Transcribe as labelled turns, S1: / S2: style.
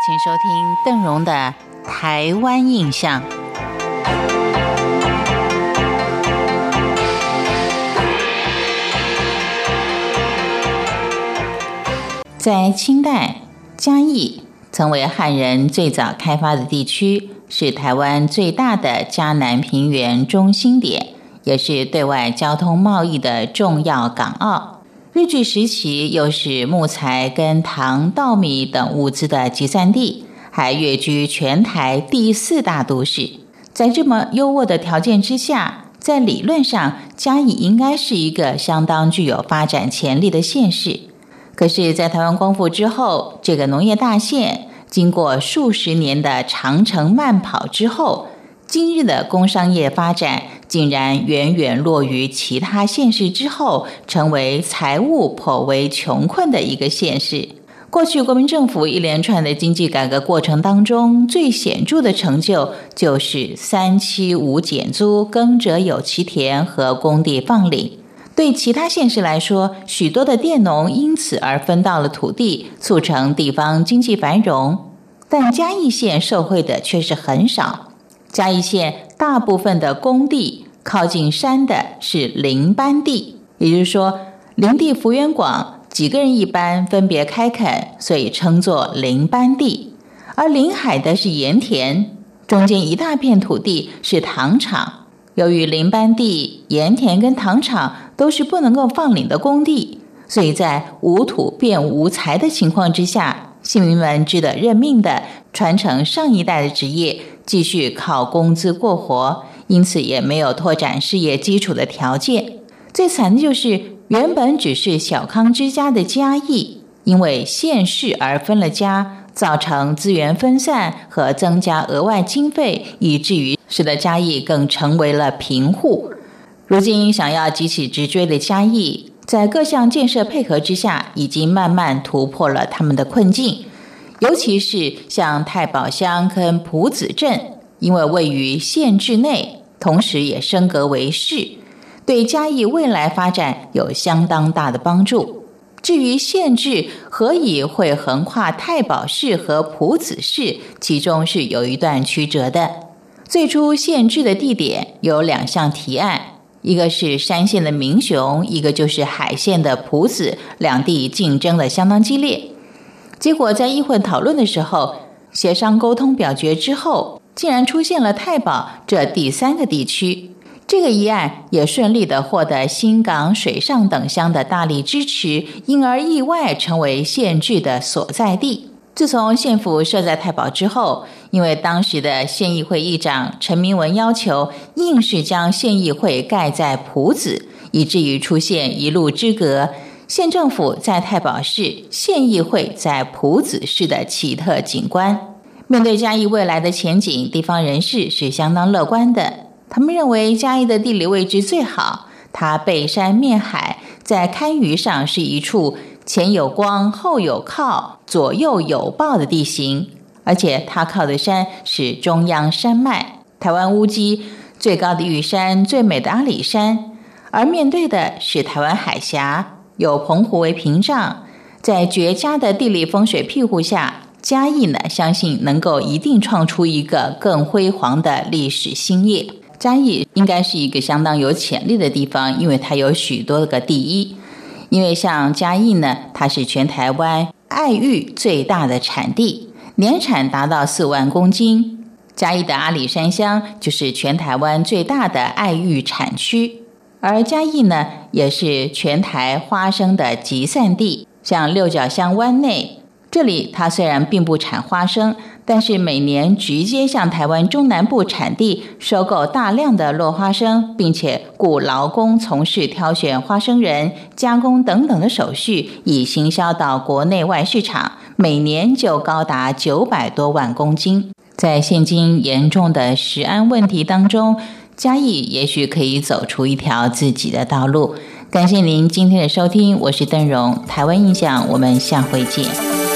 S1: 请收听邓荣的《台湾印象》。在清代，嘉义曾为汉人最早开发的地区，是台湾最大的嘉南平原中心点，也是对外交通贸易的重要港澳。日据时期，又是木材跟糖、稻米等物资的集散地，还跃居全台第四大都市。在这么优渥的条件之下，在理论上，嘉义应该是一个相当具有发展潜力的县市。可是，在台湾光复之后，这个农业大县经过数十年的长城慢跑之后，今日的工商业发展竟然远远落于其他县市之后，成为财务颇为穷困的一个县市。过去国民政府一连串的经济改革过程当中，最显著的成就就是三七五减租、耕者有其田和工地放领。对其他县市来说，许多的佃农因此而分到了土地，促成地方经济繁荣。但嘉义县受惠的却是很少。嘉义县大部分的工地靠近山的是林班地，也就是说，林地幅员广，几个人一班分别开垦，所以称作林班地。而临海的是盐田，中间一大片土地是糖厂。由于林班地、盐田跟糖厂都是不能够放领的工地，所以在无土变无财的情况之下，县民们只得认命的传承上一代的职业，继续靠工资过活，因此也没有拓展事业基础的条件。最惨的就是原本只是小康之家的家义，因为县市而分了家。造成资源分散和增加额外经费，以至于使得嘉义更成为了贫户。如今想要急起直追的嘉义，在各项建设配合之下，已经慢慢突破了他们的困境。尤其是像太保乡跟浦子镇，因为位于县治内，同时也升格为市，对嘉义未来发展有相当大的帮助。至于县治何以会横跨太保市和浦子市，其中是有一段曲折的。最初县治的地点有两项提案，一个是山县的民雄，一个就是海县的浦子，两地竞争的相当激烈。结果在议会讨论的时候，协商沟通表决之后，竟然出现了太保这第三个地区。这个议案也顺利的获得新港、水上等乡的大力支持，因而意外成为县治的所在地。自从县府设在太保之后，因为当时的县议会议长陈明文要求，硬是将县议会盖在埔子，以至于出现一路之隔，县政府在太保市，县议会在埔子市的奇特景观。面对嘉义未来的前景，地方人士是相当乐观的。他们认为嘉义的地理位置最好，它背山面海，在堪舆上是一处前有光、后有靠、左右有抱的地形，而且它靠的山是中央山脉，台湾乌基最高的玉山、最美的阿里山，而面对的是台湾海峡，有澎湖为屏障，在绝佳的地理风水庇护下，嘉义呢，相信能够一定创出一个更辉煌的历史新页。嘉义应该是一个相当有潜力的地方，因为它有许多个第一。因为像嘉义呢，它是全台湾爱玉最大的产地，年产达到四万公斤。嘉义的阿里山乡就是全台湾最大的爱玉产区，而嘉义呢，也是全台花生的集散地。像六角乡湾内，这里它虽然并不产花生。但是每年直接向台湾中南部产地收购大量的落花生，并且雇劳工从事挑选花生仁、加工等等的手续，以行销到国内外市场，每年就高达九百多万公斤。在现今严重的食安问题当中，嘉义也许可以走出一条自己的道路。感谢您今天的收听，我是邓荣，台湾印象，我们下回见。